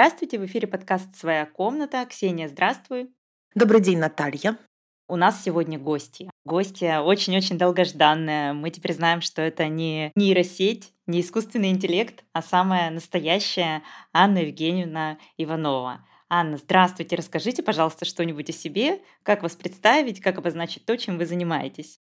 Здравствуйте, в эфире подкаст «Своя комната». Ксения, здравствуй. Добрый день, Наталья. У нас сегодня гости. Гости очень-очень долгожданные. Мы теперь знаем, что это не нейросеть, не искусственный интеллект, а самая настоящая Анна Евгеньевна Иванова. Анна, здравствуйте. Расскажите, пожалуйста, что-нибудь о себе, как вас представить, как обозначить то, чем вы занимаетесь.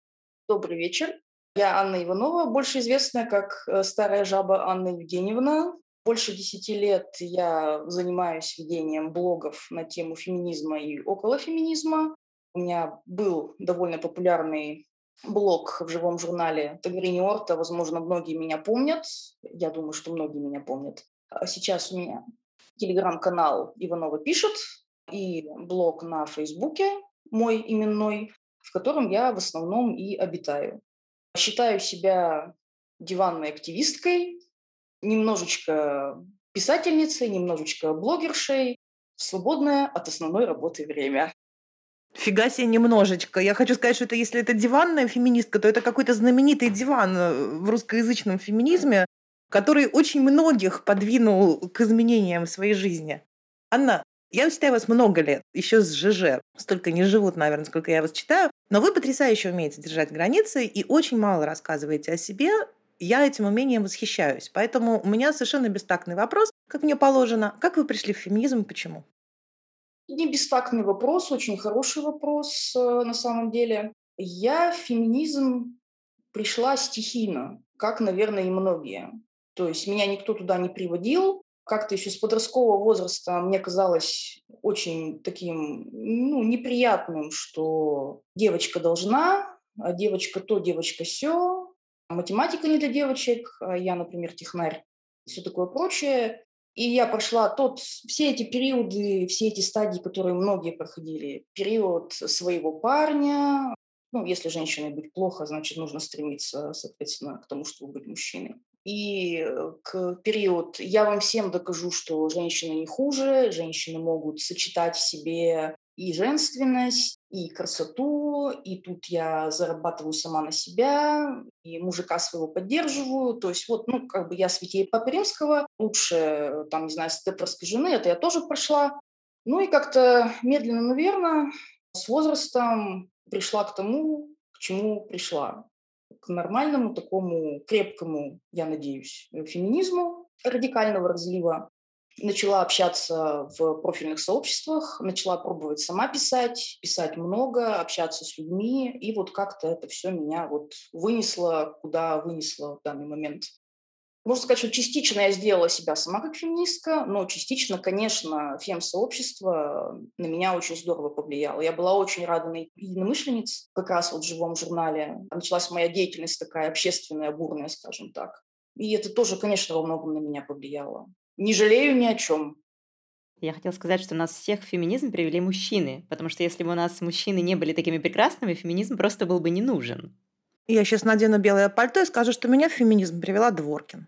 Добрый вечер. Я Анна Иванова, больше известная как э, старая жаба Анна Евгеньевна. Больше десяти лет я занимаюсь ведением блогов на тему феминизма и околофеминизма. У меня был довольно популярный блог в живом журнале Тагрини Орта. Возможно, многие меня помнят. Я думаю, что многие меня помнят. А сейчас у меня телеграм-канал Иванова пишет и блог на Фейсбуке мой именной, в котором я в основном и обитаю. Считаю себя диванной активисткой, немножечко писательницей, немножечко блогершей, свободное от основной работы время. Фига себе немножечко. Я хочу сказать, что это если это диванная феминистка, то это какой-то знаменитый диван э, в русскоязычном феминизме, который очень многих подвинул к изменениям в своей жизни. Анна, я читаю вас много лет, еще с ЖЖ. Столько не живут, наверное, сколько я вас читаю. Но вы потрясающе умеете держать границы и очень мало рассказываете о себе. Я этим умением восхищаюсь. Поэтому у меня совершенно бестактный вопрос, как мне положено. Как вы пришли в феминизм и почему? Не бестактный вопрос, очень хороший вопрос э, на самом деле. Я в феминизм пришла стихийно, как, наверное, и многие. То есть меня никто туда не приводил, как-то еще с подросткового возраста мне казалось очень таким ну, неприятным, что девочка должна, а девочка то, девочка все, математика не для девочек, а я, например, технарь, и все такое прочее. И я прошла тот, все эти периоды, все эти стадии, которые многие проходили. Период своего парня, ну, если женщине быть плохо, значит, нужно стремиться, соответственно, к тому, чтобы быть мужчиной и э, к период «я вам всем докажу, что женщины не хуже, женщины могут сочетать в себе и женственность, и красоту, и тут я зарабатываю сама на себя, и мужика своего поддерживаю. То есть вот, ну, как бы я святей Папы Римского, лучше, там, не знаю, степлерской жены, это я тоже прошла. Ну и как-то медленно, наверное, с возрастом пришла к тому, к чему пришла к нормальному, такому крепкому, я надеюсь, феминизму радикального разлива. Начала общаться в профильных сообществах, начала пробовать сама писать, писать много, общаться с людьми, и вот как-то это все меня вот вынесло, куда вынесло в данный момент. Можно сказать, что частично я сделала себя сама как феминистка, но частично, конечно, фем-сообщество на меня очень здорово повлияло. Я была очень рада найти единомышленниц как раз вот в живом журнале. Началась моя деятельность такая общественная, бурная, скажем так. И это тоже, конечно, во многом на меня повлияло. Не жалею ни о чем. Я хотела сказать, что нас всех в феминизм привели мужчины, потому что если бы у нас мужчины не были такими прекрасными, феминизм просто был бы не нужен. Я сейчас надену белое пальто и скажу, что меня в феминизм привела Дворкин.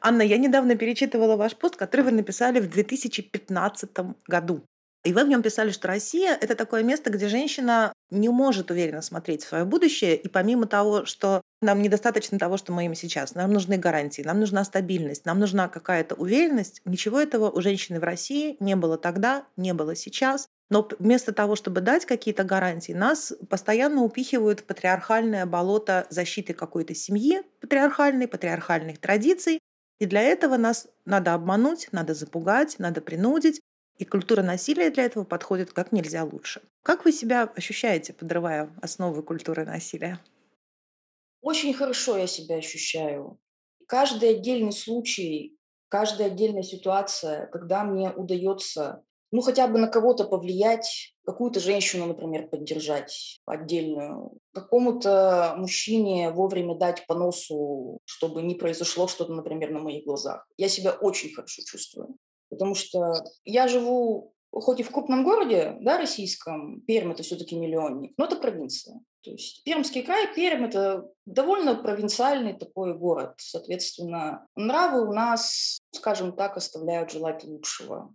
Анна, я недавно перечитывала ваш пост, который вы написали в 2015 году. И вы в нем писали, что Россия – это такое место, где женщина не может уверенно смотреть в свое будущее. И помимо того, что нам недостаточно того, что мы имеем сейчас, нам нужны гарантии, нам нужна стабильность, нам нужна какая-то уверенность, ничего этого у женщины в России не было тогда, не было сейчас. Но вместо того, чтобы дать какие-то гарантии, нас постоянно упихивают в патриархальное болото защиты какой-то семьи, патриархальной, патриархальных традиций, и для этого нас надо обмануть, надо запугать, надо принудить. И культура насилия для этого подходит как нельзя лучше. Как вы себя ощущаете, подрывая основы культуры насилия? Очень хорошо я себя ощущаю. Каждый отдельный случай, каждая отдельная ситуация, когда мне удается ну, хотя бы на кого-то повлиять, какую-то женщину, например, поддержать отдельную, какому-то мужчине вовремя дать по носу, чтобы не произошло что-то, например, на моих глазах. Я себя очень хорошо чувствую. Потому что я живу хоть и в крупном городе, да, российском, Пермь это все-таки миллионник, но это провинция. То есть Пермский край, Пермь это довольно провинциальный такой город. Соответственно, нравы у нас, скажем так, оставляют желать лучшего.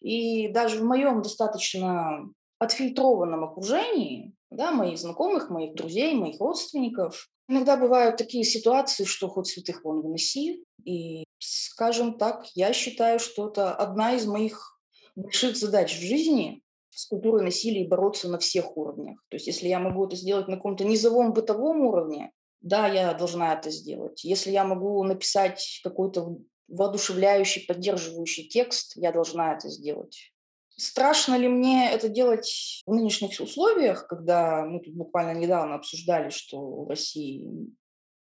И даже в моем достаточно отфильтрованном окружении да, моих знакомых, моих друзей, моих родственников. Иногда бывают такие ситуации, что хоть святых вон выноси. И, скажем так, я считаю, что это одна из моих больших задач в жизни с культурой насилия бороться на всех уровнях. То есть если я могу это сделать на каком-то низовом бытовом уровне, да, я должна это сделать. Если я могу написать какой-то воодушевляющий, поддерживающий текст, я должна это сделать. Страшно ли мне это делать в нынешних условиях, когда мы тут буквально недавно обсуждали, что в России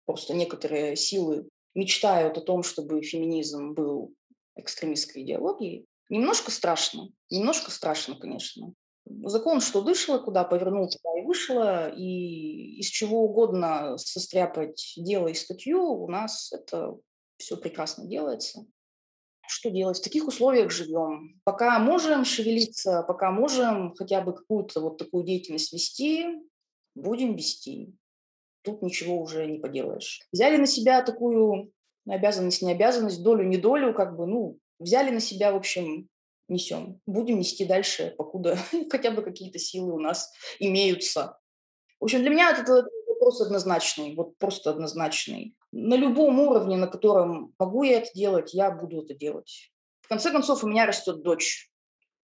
просто некоторые силы мечтают о том, чтобы феминизм был экстремистской идеологией? Немножко страшно, немножко страшно, конечно. Закон, что дышало, куда повернул, туда и вышло, и из чего угодно состряпать дело и статью, у нас это все прекрасно делается. Что делать? В таких условиях живем. Пока можем шевелиться, пока можем хотя бы какую-то вот такую деятельность вести, будем вести. Тут ничего уже не поделаешь. Взяли на себя такую обязанность, не обязанность, долю, не долю, как бы, ну, взяли на себя, в общем, несем. Будем нести дальше, покуда хотя бы какие-то силы у нас имеются. В общем, для меня это вопрос однозначный, вот просто однозначный. На любом уровне, на котором могу я это делать, я буду это делать. В конце концов, у меня растет дочь.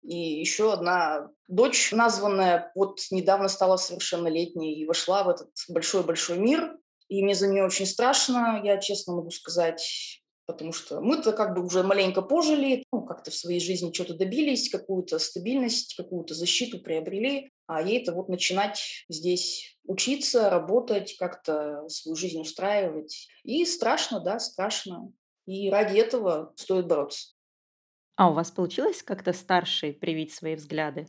И еще одна дочь, названная, вот недавно стала совершеннолетней и вошла в этот большой-большой мир. И мне за нее очень страшно, я честно могу сказать потому что мы-то как бы уже маленько пожили, ну, как-то в своей жизни что-то добились, какую-то стабильность, какую-то защиту приобрели, а ей-то вот начинать здесь учиться, работать, как-то свою жизнь устраивать. И страшно, да, страшно. И ради этого стоит бороться. А у вас получилось как-то старшей привить свои взгляды?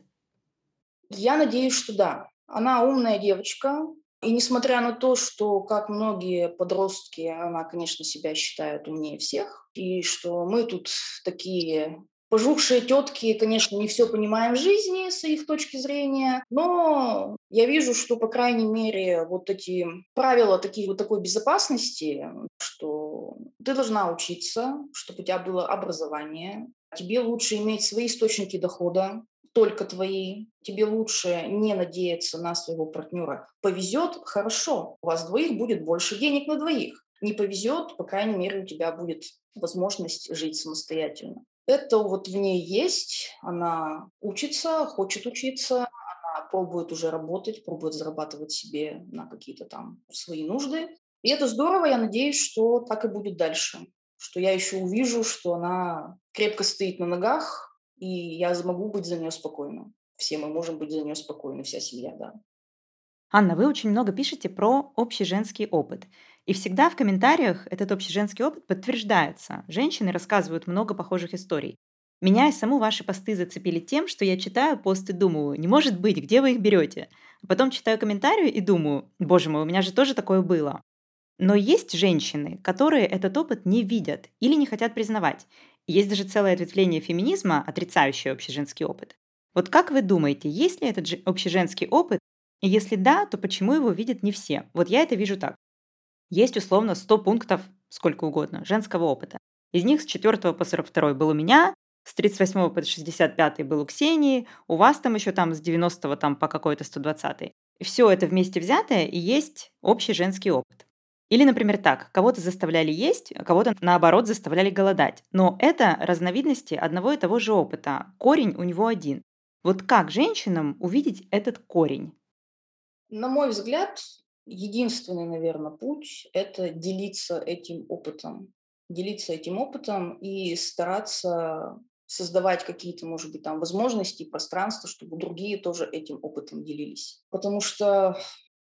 Я надеюсь, что да. Она умная девочка, и несмотря на то, что, как многие подростки, она, конечно, себя считает умнее всех, и что мы тут такие пожухшие тетки, конечно, не все понимаем в жизни с их точки зрения, но я вижу, что, по крайней мере, вот эти правила такие, вот такой безопасности, что ты должна учиться, чтобы у тебя было образование, тебе лучше иметь свои источники дохода, только твои, тебе лучше не надеяться на своего партнера. Повезет – хорошо, у вас двоих будет больше денег на двоих. Не повезет, по крайней мере, у тебя будет возможность жить самостоятельно. Это вот в ней есть, она учится, хочет учиться, она пробует уже работать, пробует зарабатывать себе на какие-то там свои нужды. И это здорово, я надеюсь, что так и будет дальше, что я еще увижу, что она крепко стоит на ногах, и я смогу быть за нее спокойна. Все мы можем быть за нее спокойны, вся семья, да. Анна, вы очень много пишете про общий женский опыт. И всегда в комментариях этот общий женский опыт подтверждается. Женщины рассказывают много похожих историй. Меня и саму ваши посты зацепили тем, что я читаю пост и думаю, не может быть, где вы их берете? А потом читаю комментарии и думаю, боже мой, у меня же тоже такое было. Но есть женщины, которые этот опыт не видят или не хотят признавать. Есть даже целое ответвление феминизма, отрицающее общеженский опыт. Вот как вы думаете, есть ли этот общеженский опыт? И если да, то почему его видят не все? Вот я это вижу так. Есть условно 100 пунктов, сколько угодно, женского опыта. Из них с 4 по 42 был у меня, с 38 по 65 был у Ксении, у вас там еще там с 90 там по какой-то 120. Все это вместе взятое и есть общий женский опыт. Или, например, так, кого-то заставляли есть, а кого-то, наоборот, заставляли голодать. Но это разновидности одного и того же опыта. Корень у него один. Вот как женщинам увидеть этот корень? На мой взгляд, единственный, наверное, путь – это делиться этим опытом. Делиться этим опытом и стараться создавать какие-то, может быть, там возможности, пространства, чтобы другие тоже этим опытом делились. Потому что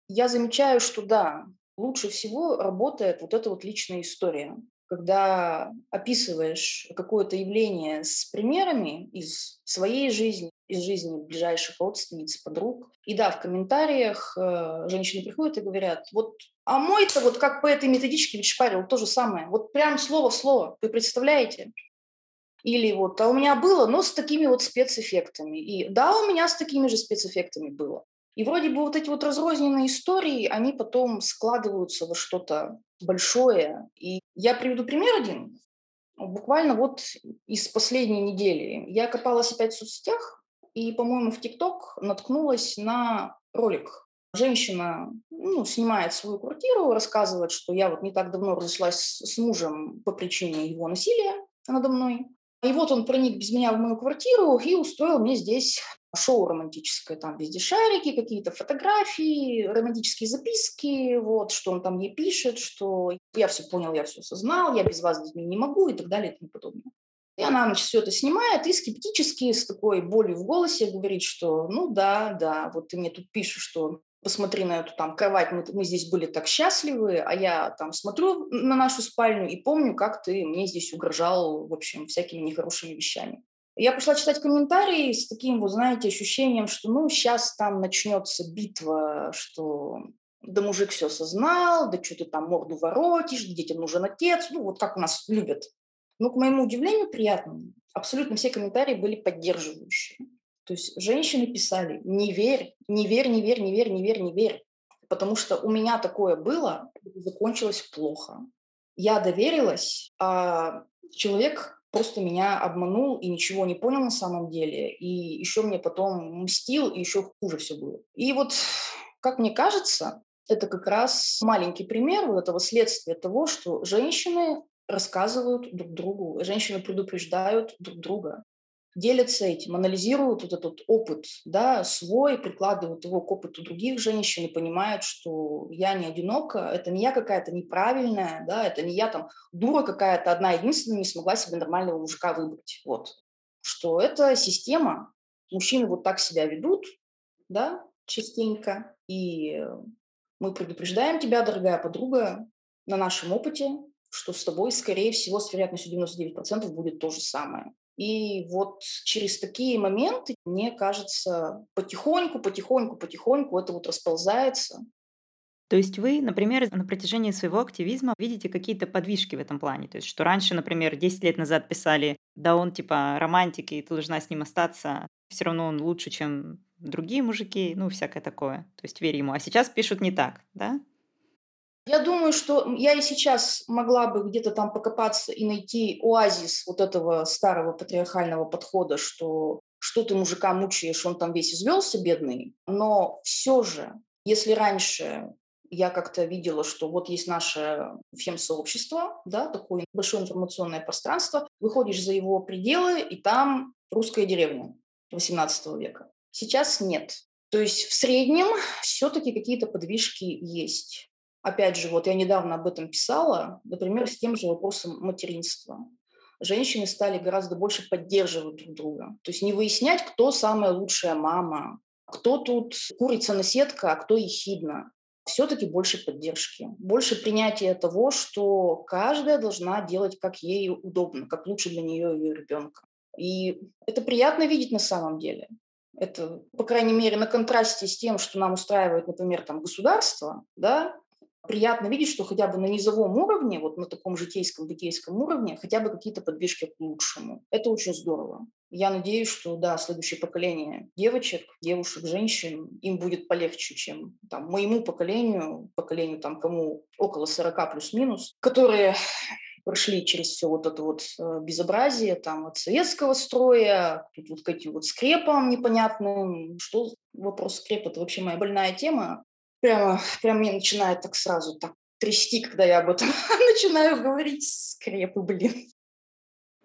я замечаю, что да, лучше всего работает вот эта вот личная история. Когда описываешь какое-то явление с примерами из своей жизни, из жизни ближайших родственниц, подруг. И да, в комментариях э, женщины приходят и говорят, вот, а мой-то вот как по этой методичке ведь шпарил то же самое. Вот прям слово в слово. Вы представляете? Или вот, а у меня было, но с такими вот спецэффектами. И да, у меня с такими же спецэффектами было. И вроде бы вот эти вот разрозненные истории, они потом складываются во что-то большое. И я приведу пример один. Буквально вот из последней недели. Я копалась опять в соцсетях и, по-моему, в ТикТок наткнулась на ролик Женщина ну, снимает свою квартиру, рассказывает, что я вот не так давно разошлась с мужем по причине его насилия надо мной. И вот он проник без меня в мою квартиру и устроил мне здесь шоу романтическое. Там везде шарики, какие-то фотографии, романтические записки, вот, что он там ей пишет, что я все понял, я все осознал, я без вас с детьми не могу и так далее и тому подобное. И она, значит, все это снимает и скептически, с такой болью в голосе говорит, что ну да, да, вот ты мне тут пишешь, что посмотри на эту там кровать, мы, мы здесь были так счастливы, а я там смотрю на нашу спальню и помню, как ты мне здесь угрожал, в общем, всякими нехорошими вещами. Я пошла читать комментарии с таким, вот знаете, ощущением, что ну сейчас там начнется битва, что да мужик все осознал, да что ты там морду воротишь, детям нужен отец, ну вот как у нас любят. Но, к моему удивлению, приятно. Абсолютно все комментарии были поддерживающие. То есть женщины писали «не верь, не верь, не верь, не верь, не верь, не верь». Потому что у меня такое было, закончилось плохо. Я доверилась, а человек просто меня обманул и ничего не понял на самом деле. И еще мне потом мстил, и еще хуже все было. И вот, как мне кажется, это как раз маленький пример вот этого следствия того, что женщины рассказывают друг другу, женщины предупреждают друг друга делятся этим, анализируют вот этот опыт, да, свой, прикладывают его к опыту других женщин и понимают, что я не одинока, это не я какая-то неправильная, да, это не я там дура какая-то одна единственная не смогла себе нормального мужика выбрать, вот. Что это система, мужчины вот так себя ведут, да, частенько, и мы предупреждаем тебя, дорогая подруга, на нашем опыте, что с тобой, скорее всего, с вероятностью 99% будет то же самое. И вот через такие моменты, мне кажется, потихоньку, потихоньку, потихоньку это вот расползается. То есть вы, например, на протяжении своего активизма видите какие-то подвижки в этом плане? То есть что раньше, например, 10 лет назад писали, да он типа романтик, и ты должна с ним остаться, все равно он лучше, чем другие мужики, ну, всякое такое. То есть верь ему. А сейчас пишут не так, да? Я думаю, что я и сейчас могла бы где-то там покопаться и найти оазис вот этого старого патриархального подхода, что что ты мужика мучаешь, он там весь извелся, бедный. Но все же, если раньше я как-то видела, что вот есть наше фем-сообщество, да, такое большое информационное пространство, выходишь за его пределы, и там русская деревня XVIII века. Сейчас нет. То есть в среднем все-таки какие-то подвижки есть. Опять же, вот я недавно об этом писала, например, с тем же вопросом материнства. Женщины стали гораздо больше поддерживать друг друга. То есть не выяснять, кто самая лучшая мама, кто тут курица на сетка, а кто ехидна. Все-таки больше поддержки, больше принятия того, что каждая должна делать, как ей удобно, как лучше для нее и ее ребенка. И это приятно видеть на самом деле. Это, по крайней мере, на контрасте с тем, что нам устраивает, например, там государство, да, приятно видеть, что хотя бы на низовом уровне, вот на таком житейском, бытейском уровне, хотя бы какие-то подвижки к лучшему. Это очень здорово. Я надеюсь, что, да, следующее поколение девочек, девушек, женщин, им будет полегче, чем там, моему поколению, поколению там, кому около 40 плюс-минус, которые прошли через все вот это вот э, безобразие там от советского строя, тут вот к этим вот скрепам непонятным. Что вопрос скреп? Это вообще моя больная тема прямо, прямо мне начинает так сразу так трясти, когда я об этом начинаю говорить. Скрепы, блин.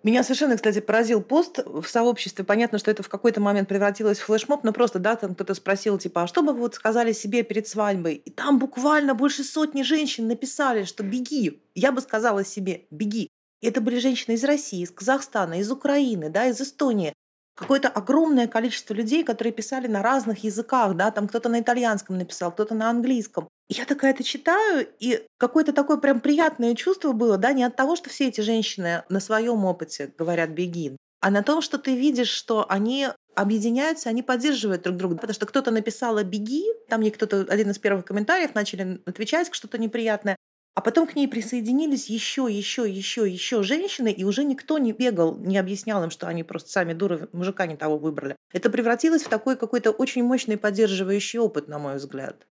Меня совершенно, кстати, поразил пост в сообществе. Понятно, что это в какой-то момент превратилось в флешмоб, но просто, да, там кто-то спросил, типа, а что бы вы вот сказали себе перед свадьбой? И там буквально больше сотни женщин написали, что беги. Я бы сказала себе, беги. И это были женщины из России, из Казахстана, из Украины, да, из Эстонии какое-то огромное количество людей, которые писали на разных языках, да, там кто-то на итальянском написал, кто-то на английском. Я такая это читаю, и какое-то такое прям приятное чувство было, да, не от того, что все эти женщины на своем опыте говорят «беги», а на том, что ты видишь, что они объединяются, они поддерживают друг друга. Потому что кто-то написал «беги», там мне кто-то, один из первых комментариев, начали отвечать что-то неприятное. А потом к ней присоединились еще, еще, еще, еще женщины, и уже никто не бегал, не объяснял им, что они просто сами дуры, мужика не того выбрали. Это превратилось в такой какой-то очень мощный поддерживающий опыт, на мой взгляд.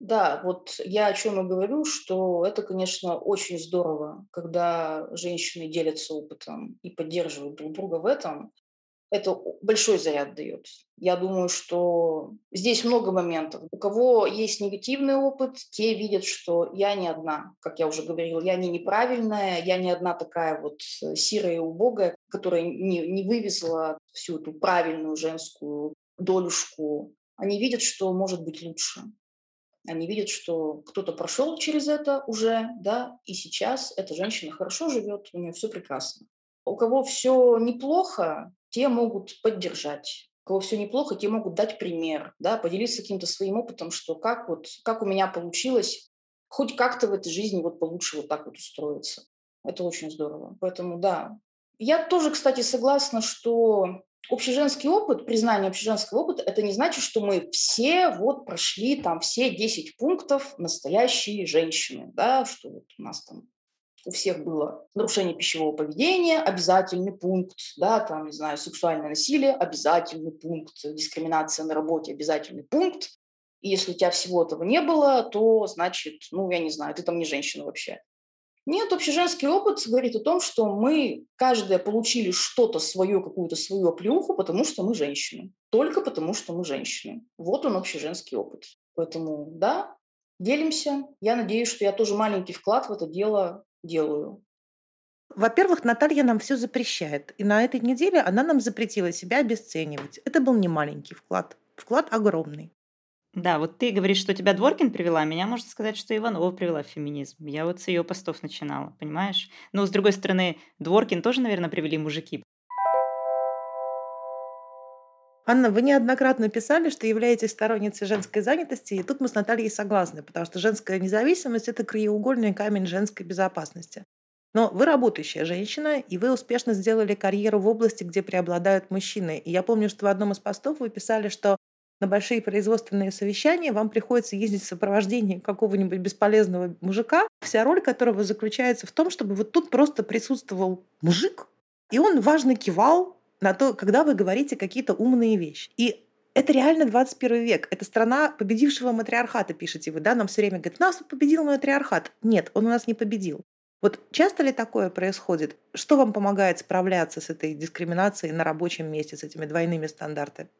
Да, вот я о чем и говорю, что это, конечно, очень здорово, когда женщины делятся опытом и поддерживают друг друга в этом. Это большой заряд дает. Я думаю, что здесь много моментов. У кого есть негативный опыт, те видят, что я не одна, как я уже говорила, я не неправильная, я не одна такая вот э, сирая и убогая, которая не, не вывезла всю эту правильную женскую долюшку. Они видят, что может быть лучше. Они видят, что кто-то прошел через это уже, да, и сейчас эта женщина хорошо живет, у нее все прекрасно. У кого все неплохо, те могут поддержать. Кого все неплохо, те могут дать пример, да, поделиться каким-то своим опытом, что как вот, как у меня получилось хоть как-то в этой жизни вот получше вот так вот устроиться. Это очень здорово. Поэтому да. Я тоже, кстати, согласна, что общеженский опыт, признание общеженского опыта, это не значит, что мы все вот прошли там все 10 пунктов настоящие женщины, да, что вот у нас там у всех было нарушение пищевого поведения, обязательный пункт, да, там, не знаю, сексуальное насилие, обязательный пункт, дискриминация на работе, обязательный пункт. И если у тебя всего этого не было, то значит, ну, я не знаю, ты там не женщина вообще. Нет, общеженский опыт говорит о том, что мы каждая получили что-то свое, какую-то свою оплеуху, потому что мы женщины. Только потому, что мы женщины. Вот он общеженский опыт. Поэтому, да, делимся. Я надеюсь, что я тоже маленький вклад в это дело делаю. Во-первых, Наталья нам все запрещает. И на этой неделе она нам запретила себя обесценивать. Это был не маленький вклад. Вклад огромный. Да, вот ты говоришь, что тебя Дворкин привела, меня можно сказать, что Иванова привела в феминизм. Я вот с ее постов начинала, понимаешь? Но, с другой стороны, Дворкин тоже, наверное, привели мужики. Анна, вы неоднократно писали, что являетесь сторонницей женской занятости, и тут мы с Натальей согласны, потому что женская независимость – это краеугольный камень женской безопасности. Но вы работающая женщина, и вы успешно сделали карьеру в области, где преобладают мужчины. И я помню, что в одном из постов вы писали, что на большие производственные совещания вам приходится ездить в сопровождении какого-нибудь бесполезного мужика, вся роль которого заключается в том, чтобы вот тут просто присутствовал мужик, и он важно кивал на то, когда вы говорите какие-то умные вещи. И это реально 21 век. Это страна победившего матриархата, пишете вы, да? Нам все время говорят, нас победил матриархат. Нет, он у нас не победил. Вот часто ли такое происходит? Что вам помогает справляться с этой дискриминацией на рабочем месте, с этими двойными стандартами?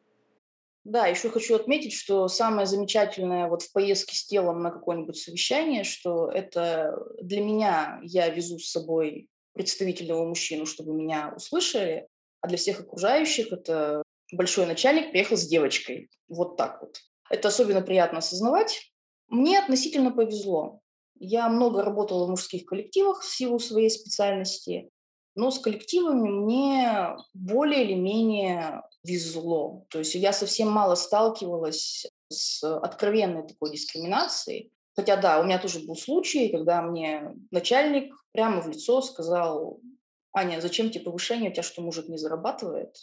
Да, еще хочу отметить, что самое замечательное вот в поездке с телом на какое-нибудь совещание, что это для меня я везу с собой представительного мужчину, чтобы меня услышали, а для всех окружающих это большой начальник приехал с девочкой. Вот так вот. Это особенно приятно осознавать. Мне относительно повезло. Я много работала в мужских коллективах в силу своей специальности, но с коллективами мне более или менее везло. То есть я совсем мало сталкивалась с откровенной такой дискриминацией. Хотя да, у меня тоже был случай, когда мне начальник прямо в лицо сказал, Аня, зачем тебе повышение, у тебя что, мужик не зарабатывает?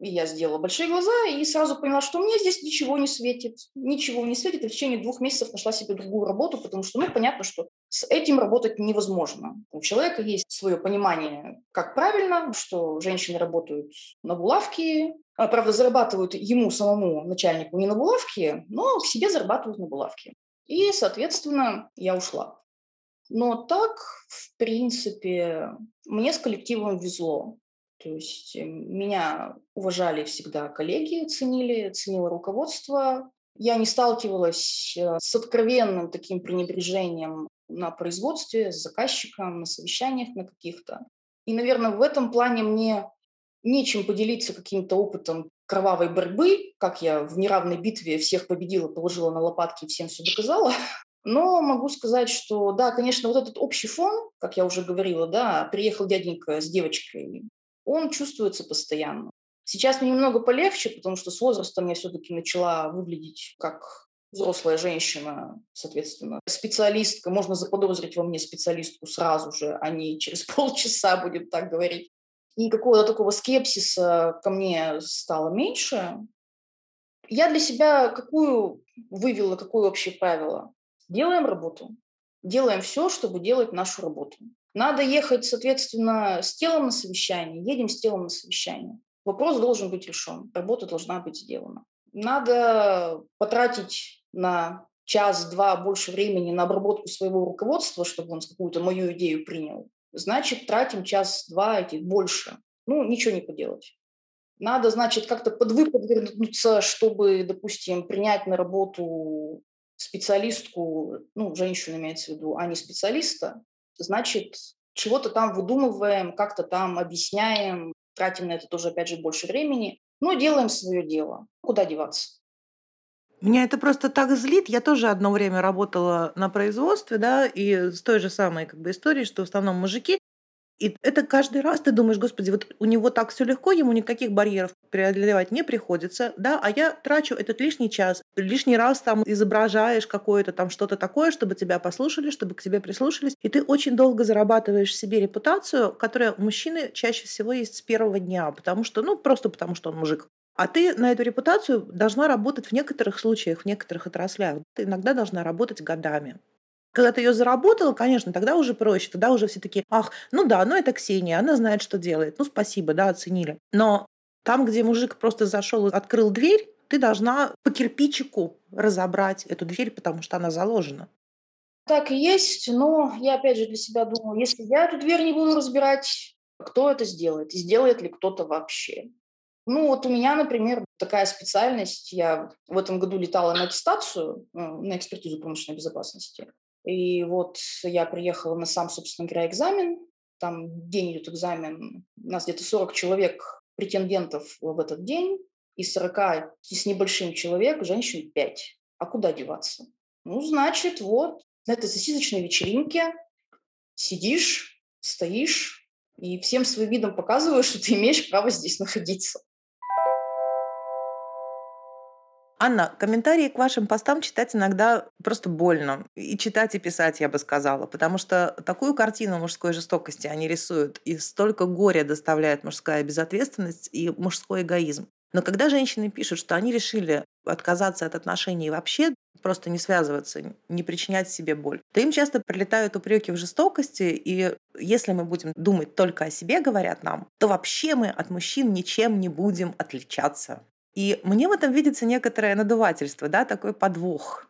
И я сделала большие глаза и сразу поняла, что мне здесь ничего не светит. Ничего не светит. И в течение двух месяцев нашла себе другую работу, потому что, ну, понятно, что с этим работать невозможно. У человека есть свое понимание, как правильно, что женщины работают на булавке, а, правда, зарабатывают ему самому, начальнику, не на булавке, но к себе зарабатывают на булавке. И, соответственно, я ушла. Но так, в принципе, мне с коллективом везло. То есть э, меня уважали всегда коллеги, ценили, ценило руководство. Я не сталкивалась э, с откровенным таким пренебрежением на производстве, с заказчиком, на совещаниях на каких-то. И, наверное, в этом плане мне нечем поделиться каким-то опытом кровавой борьбы, как я в неравной битве всех победила, положила на лопатки и всем все доказала. Но могу сказать, что да, конечно, вот этот общий фон, как я уже говорила, да, приехал дяденька с девочкой, он чувствуется постоянно. Сейчас мне немного полегче, потому что с возрастом я все-таки начала выглядеть как взрослая женщина, соответственно, специалистка. Можно заподозрить во мне специалистку сразу же, а не через полчаса, будем так говорить. И какого-то такого скепсиса ко мне стало меньше. Я для себя какую вывела, какое общее правило? Делаем работу. Делаем все, чтобы делать нашу работу. Надо ехать, соответственно, с телом на совещание. Едем с телом на совещание. Вопрос должен быть решен. Работа должна быть сделана. Надо потратить на час-два больше времени на обработку своего руководства, чтобы он какую-то мою идею принял. Значит, тратим час-два эти больше. Ну, ничего не поделать. Надо, значит, как-то подвыподвернуться, чтобы, допустим, принять на работу специалистку, ну, женщину имеется в виду, а не специалиста. Значит, чего-то там выдумываем, как-то там объясняем, тратим на это тоже, опять же, больше времени, но делаем свое дело. Куда деваться? Меня это просто так злит. Я тоже одно время работала на производстве, да, и с той же самой как бы историей, что в основном мужики. И это каждый раз ты думаешь, господи, вот у него так все легко, ему никаких барьеров преодолевать не приходится, да, а я трачу этот лишний час, лишний раз там изображаешь какое-то там что-то такое, чтобы тебя послушали, чтобы к тебе прислушались, и ты очень долго зарабатываешь себе репутацию, которая у мужчины чаще всего есть с первого дня, потому что, ну, просто потому что он мужик. А ты на эту репутацию должна работать в некоторых случаях, в некоторых отраслях. Ты иногда должна работать годами. Когда ты ее заработала, конечно, тогда уже проще, тогда уже все такие, ах, ну да, ну это Ксения, она знает, что делает, ну спасибо, да, оценили. Но там, где мужик просто зашел и открыл дверь, ты должна по кирпичику разобрать эту дверь, потому что она заложена. Так и есть, но я опять же для себя думаю, если я эту дверь не буду разбирать, кто это сделает? Сделает ли кто-то вообще? Ну, вот у меня, например, такая специальность. Я в этом году летала на аттестацию, э, на экспертизу промышленной безопасности. И вот я приехала на сам, собственно говоря, экзамен. Там день идет экзамен. У нас где-то 40 человек претендентов в этот день. И 40 с небольшим человек, женщин 5. А куда деваться? Ну, значит, вот на этой сосисочной вечеринке сидишь, стоишь и всем своим видом показываешь, что ты имеешь право здесь находиться. Анна, комментарии к вашим постам читать иногда просто больно. И читать, и писать, я бы сказала. Потому что такую картину мужской жестокости они рисуют, и столько горя доставляет мужская безответственность и мужской эгоизм. Но когда женщины пишут, что они решили отказаться от отношений вообще просто не связываться, не причинять себе боль, то им часто прилетают упреки в жестокости, и если мы будем думать только о себе, говорят нам, то вообще мы от мужчин ничем не будем отличаться. И мне в этом видится некоторое надувательство, да, такой подвох.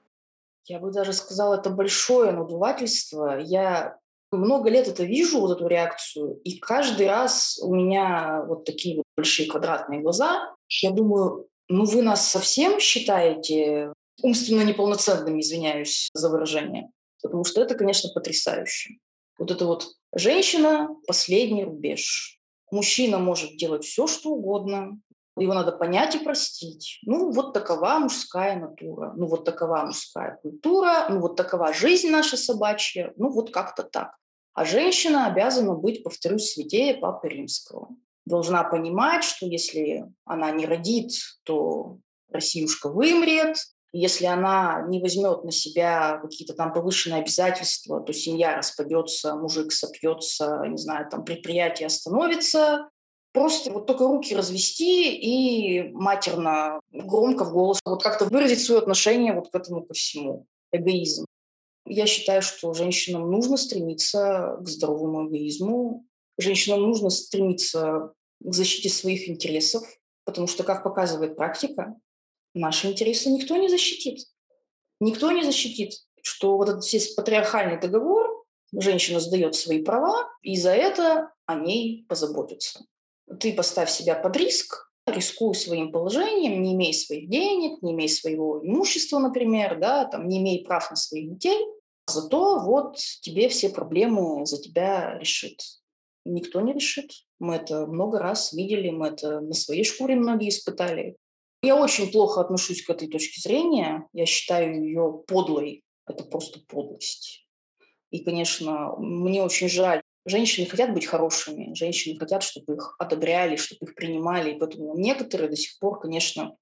Я бы даже сказала, это большое надувательство. Я много лет это вижу, вот эту реакцию, и каждый раз у меня вот такие вот большие квадратные глаза. Я думаю, ну вы нас совсем считаете умственно неполноценными, извиняюсь за выражение. Потому что это, конечно, потрясающе. Вот это вот женщина – последний рубеж. Мужчина может делать все, что угодно, его надо понять и простить. Ну, вот такова мужская натура, ну, вот такова мужская культура, ну, вот такова жизнь наша собачья, ну, вот как-то так. А женщина обязана быть, повторюсь, святее Папы Римского. Должна понимать, что если она не родит, то Россиюшка вымрет, если она не возьмет на себя какие-то там повышенные обязательства, то семья распадется, мужик сопьется, не знаю, там предприятие остановится, Просто вот только руки развести и матерно, громко в голос, вот как-то выразить свое отношение вот к этому ко всему. Эгоизм. Я считаю, что женщинам нужно стремиться к здоровому эгоизму. Женщинам нужно стремиться к защите своих интересов, потому что, как показывает практика, наши интересы никто не защитит. Никто не защитит, что вот этот весь патриархальный договор, женщина сдает свои права, и за это о ней позаботятся ты поставь себя под риск, рискуй своим положением, не имей своих денег, не имей своего имущества, например, да, там, не имей прав на своих детей, зато вот тебе все проблемы за тебя решит. Никто не решит. Мы это много раз видели, мы это на своей шкуре многие испытали. Я очень плохо отношусь к этой точке зрения. Я считаю ее подлой. Это просто подлость. И, конечно, мне очень жаль Женщины хотят быть хорошими, женщины хотят, чтобы их одобряли, чтобы их принимали. И поэтому некоторые до сих пор, конечно,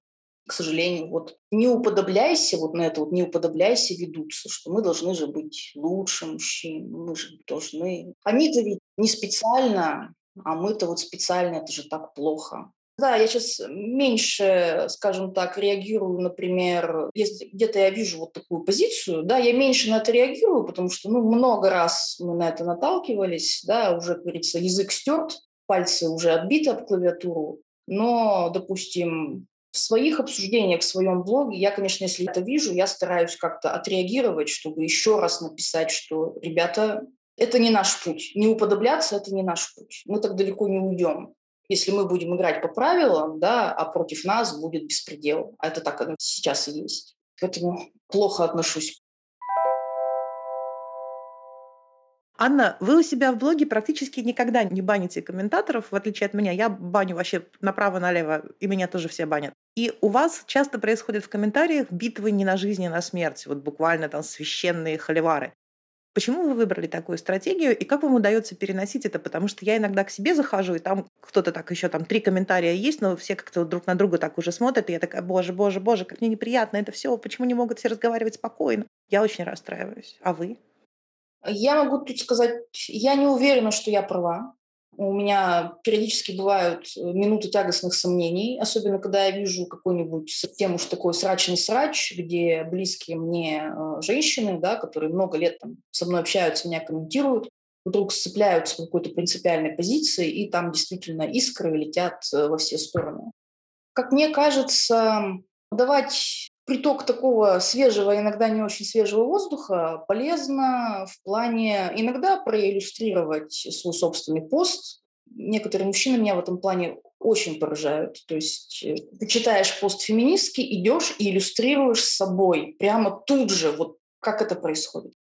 к сожалению, вот не уподобляйся, вот на это вот не уподобляйся ведутся, что мы должны же быть лучше мужчин, мы же должны. Они-то ведь не специально, а мы-то вот специально, это же так плохо. Да, я сейчас меньше, скажем так, реагирую, например, если где-то я вижу вот такую позицию, да, я меньше на это реагирую, потому что, ну, много раз мы на это наталкивались, да, уже, как говорится, язык стерт, пальцы уже отбиты об клавиатуру, но, допустим, в своих обсуждениях в своем блоге, я, конечно, если это вижу, я стараюсь как-то отреагировать, чтобы еще раз написать, что, ребята, это не наш путь. Не уподобляться – это не наш путь. Мы так далеко не уйдем. Если мы будем играть по правилам, да, а против нас будет беспредел. А это так оно сейчас и есть. К этому плохо отношусь. Анна, вы у себя в блоге практически никогда не баните комментаторов, в отличие от меня. Я баню вообще направо-налево, и меня тоже все банят. И у вас часто происходят в комментариях битвы не на жизнь, а на смерть. Вот буквально там священные холивары. Почему вы выбрали такую стратегию и как вам удается переносить это? Потому что я иногда к себе захожу, и там кто-то так еще там три комментария есть, но все как-то друг на друга так уже смотрят, и я такая, боже, боже, боже, как мне неприятно это все, почему не могут все разговаривать спокойно? Я очень расстраиваюсь. А вы? Я могу тут сказать, я не уверена, что я права. У меня периодически бывают э, минуты тягостных сомнений, особенно когда я вижу какой-нибудь совсем уж такой срачный срач, где близкие мне э, женщины, да, которые много лет там, со мной общаются, меня комментируют, вдруг сцепляются в какой-то принципиальной позиции, и там действительно искры летят э, во все стороны. Как мне кажется, давать приток такого свежего, иногда не очень свежего воздуха полезно в плане иногда проиллюстрировать свой собственный пост. Некоторые мужчины меня в этом плане очень поражают. То есть э, ты читаешь пост феминистки, идешь и иллюстрируешь собой прямо тут же, вот как это происходит.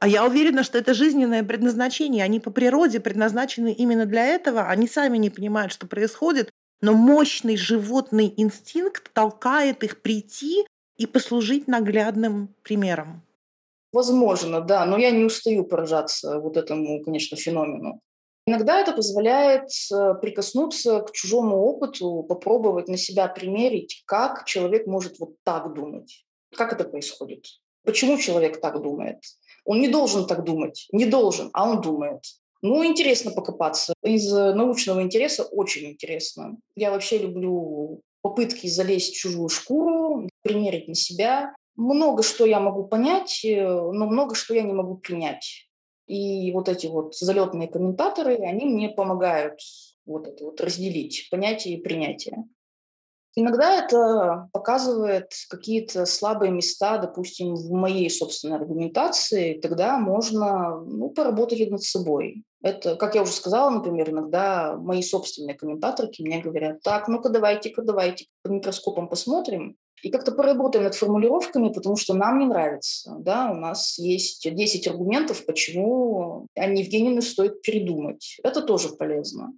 А я уверена, что это жизненное предназначение. Они по природе предназначены именно для этого. Они сами не понимают, что происходит, но мощный животный инстинкт толкает их прийти и послужить наглядным примером. Возможно, да, но я не устаю поражаться вот этому, конечно, феномену. Иногда это позволяет э, прикоснуться к чужому опыту, попробовать на себя примерить, как человек может вот так думать. Как это происходит? Почему человек так думает? Он не должен так думать, не должен, а он думает. Ну, интересно покопаться. Из э, научного интереса очень интересно. Я вообще люблю попытки залезть в чужую шкуру, примерить на себя. Много что я могу понять, э, но много что я не могу принять. И вот эти вот залетные комментаторы, они мне помогают вот это вот разделить понятие и принятие. Иногда это показывает какие-то слабые места, допустим, в моей собственной аргументации, тогда можно ну, поработать над собой. Это, как я уже сказала, например, иногда мои собственные комментаторки мне говорят, так, ну-ка давайте-ка, давайте под микроскопом посмотрим, и как-то поработаем над формулировками, потому что нам не нравится. Да? У нас есть 10 аргументов, почему Анне Евгеньевне стоит передумать. Это тоже полезно.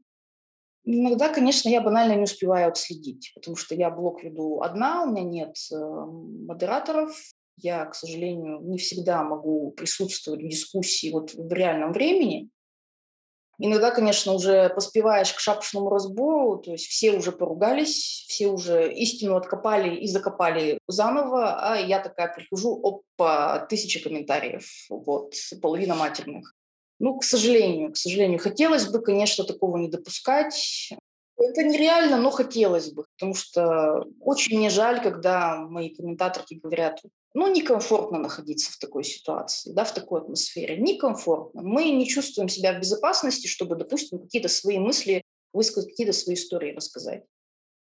Иногда, конечно, я банально не успеваю отследить, потому что я блог веду одна, у меня нет э, модераторов, я, к сожалению, не всегда могу присутствовать в дискуссии вот в реальном времени. Иногда, конечно, уже поспеваешь к шапочному разбору, то есть все уже поругались, все уже истину откопали и закопали заново, а я такая прихожу, опа, тысяча комментариев, вот, половина матерных. Ну, к сожалению, к сожалению, хотелось бы, конечно, такого не допускать. Это нереально, но хотелось бы, потому что очень мне жаль, когда мои комментаторки говорят, ну, некомфортно находиться в такой ситуации, да, в такой атмосфере. Некомфортно. Мы не чувствуем себя в безопасности, чтобы, допустим, какие-то свои мысли высказать, какие-то свои истории рассказать.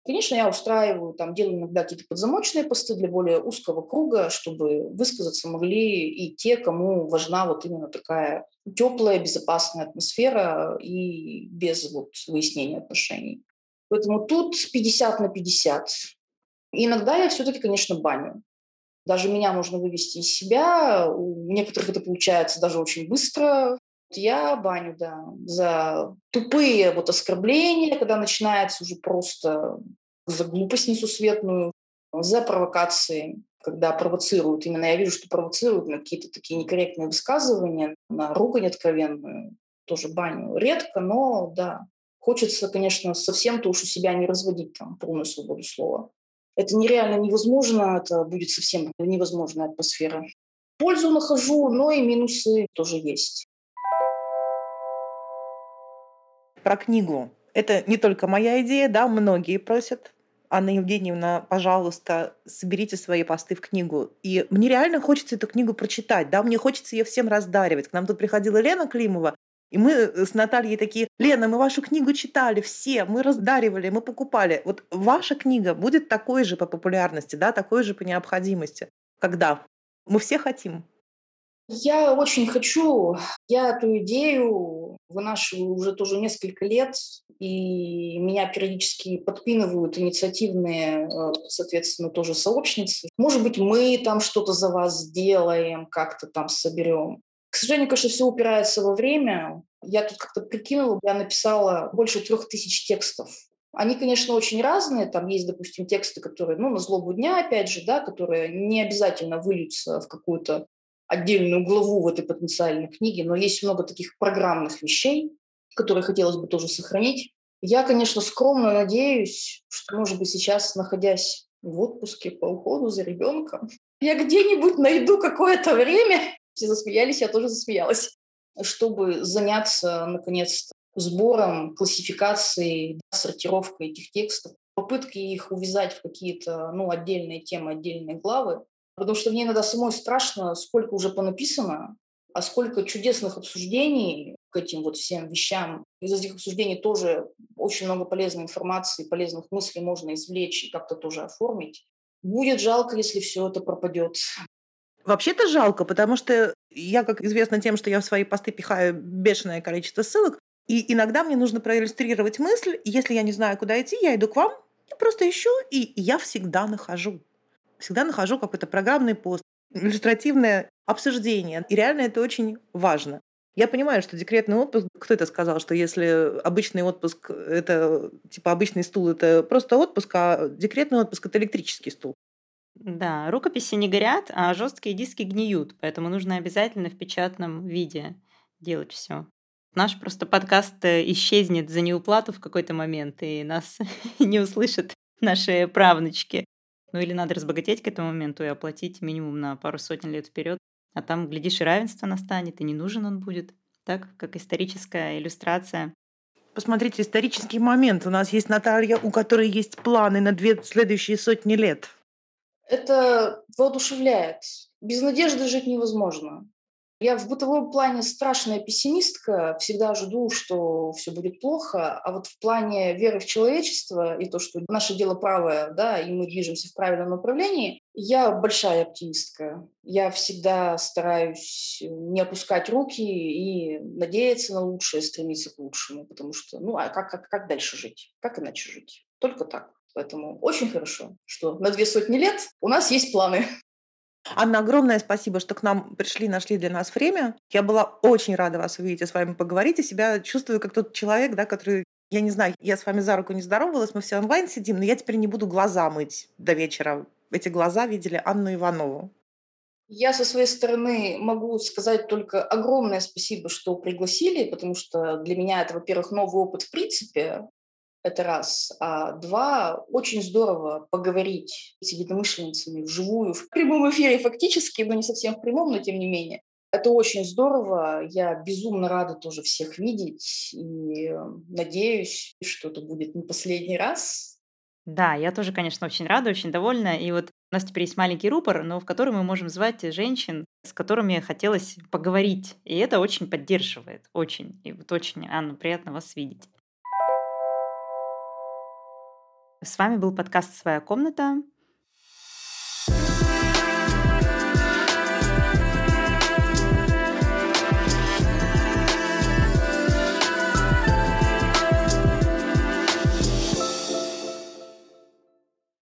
Конечно, я устраиваю, там, делаю иногда какие-то подзамочные посты для более узкого круга, чтобы высказаться могли и те, кому важна вот именно такая теплая, безопасная атмосфера и без вот выяснения отношений. Поэтому тут 50 на 50. И иногда я все-таки, конечно, баню. Даже меня можно вывести из себя. У некоторых это получается даже очень быстро. Я баню, да, за тупые вот оскорбления, когда начинается уже просто за глупость несусветную, за провокации, когда провоцируют. Именно я вижу, что провоцируют на какие-то такие некорректные высказывания, на ругань откровенную, тоже баню. Редко, но да. Хочется, конечно, совсем-то уж у себя не разводить там полную свободу слова. Это нереально невозможно, это будет совсем невозможная атмосфера. Пользу нахожу, но и минусы тоже есть. Про книгу. Это не только моя идея, да, многие просят. Анна Евгеньевна, пожалуйста, соберите свои посты в книгу. И мне реально хочется эту книгу прочитать, да, мне хочется ее всем раздаривать. К нам тут приходила Лена Климова, и мы с Натальей такие, Лена, мы вашу книгу читали все, мы раздаривали, мы покупали. Вот ваша книга будет такой же по популярности, да, такой же по необходимости. Когда? Мы все хотим. Я очень хочу, я эту идею вынашиваю уже тоже несколько лет. и меня периодически подпинывают инициативные, э, соответственно, тоже сообщницы. Может быть, мы там что-то за вас сделаем, как-то там соберем. К сожалению, конечно, все упирается во время. Я тут как-то прикинула, я написала больше трех тысяч текстов. Они, конечно, очень разные. Там есть, допустим, тексты, которые, ну, на злобу дня, опять же, да, которые не обязательно выльются в какую-то отдельную главу в этой потенциальной книге, но есть много таких программных вещей, которые хотелось бы тоже сохранить. Я, конечно, скромно надеюсь, что, может быть, сейчас, находясь в отпуске по уходу за ребенком, я где-нибудь найду какое-то время, все засмеялись, я тоже засмеялась, чтобы заняться, наконец-то, сбором, классификацией, сортировкой этих текстов, попытки их увязать в какие-то ну, отдельные темы, отдельные главы, Потому что мне иногда самой страшно, сколько уже понаписано, а сколько чудесных обсуждений к этим вот всем вещам. Из этих обсуждений тоже очень много полезной информации, полезных мыслей можно извлечь и как-то тоже оформить. Будет жалко, если все это пропадет. Вообще-то жалко, потому что я, как известно тем, что я в свои посты пихаю бешеное количество ссылок, и иногда мне нужно проиллюстрировать мысль, и если я не знаю, куда идти, я иду к вам, я просто ищу, и я всегда нахожу всегда нахожу какой-то программный пост, иллюстративное обсуждение. И реально это очень важно. Я понимаю, что декретный отпуск, кто это сказал, что если обычный отпуск – это типа обычный стул, это просто отпуск, а декретный отпуск – это электрический стул. Да, рукописи не горят, а жесткие диски гниют, поэтому нужно обязательно в печатном виде делать все. Наш просто подкаст э, исчезнет за неуплату в какой-то момент, и нас не услышат наши правнучки. Ну или надо разбогатеть к этому моменту и оплатить минимум на пару сотен лет вперед. А там, глядишь, и равенство настанет, и не нужен он будет. Так, как историческая иллюстрация. Посмотрите, исторический момент. У нас есть Наталья, у которой есть планы на две следующие сотни лет. Это воодушевляет. Без надежды жить невозможно. Я в бытовом плане страшная пессимистка, всегда жду, что все будет плохо, а вот в плане веры в человечество и то, что наше дело правое, да, и мы движемся в правильном направлении, я большая оптимистка. Я всегда стараюсь не опускать руки и надеяться на лучшее, стремиться к лучшему, потому что, ну, а как, как, как дальше жить? Как иначе жить? Только так. Поэтому очень хорошо, что на две сотни лет у нас есть планы. Анна, огромное спасибо, что к нам пришли, нашли для нас время. Я была очень рада вас увидеть и с вами поговорить. И себя чувствую как тот человек, да, который я не знаю, я с вами за руку не здоровалась, мы все онлайн сидим, но я теперь не буду глаза мыть до вечера. Эти глаза видели Анну Иванову. Я со своей стороны могу сказать только огромное спасибо, что пригласили, потому что для меня это, во-первых, новый опыт в принципе, это раз. А два, очень здорово поговорить с единомышленницами вживую, в прямом эфире фактически, но не совсем в прямом, но тем не менее. Это очень здорово. Я безумно рада тоже всех видеть и надеюсь, что это будет не последний раз. Да, я тоже, конечно, очень рада, очень довольна. И вот у нас теперь есть маленький рупор, но в который мы можем звать женщин, с которыми хотелось поговорить. И это очень поддерживает, очень. И вот очень, Анна, приятно вас видеть. С вами был подкаст «Своя комната».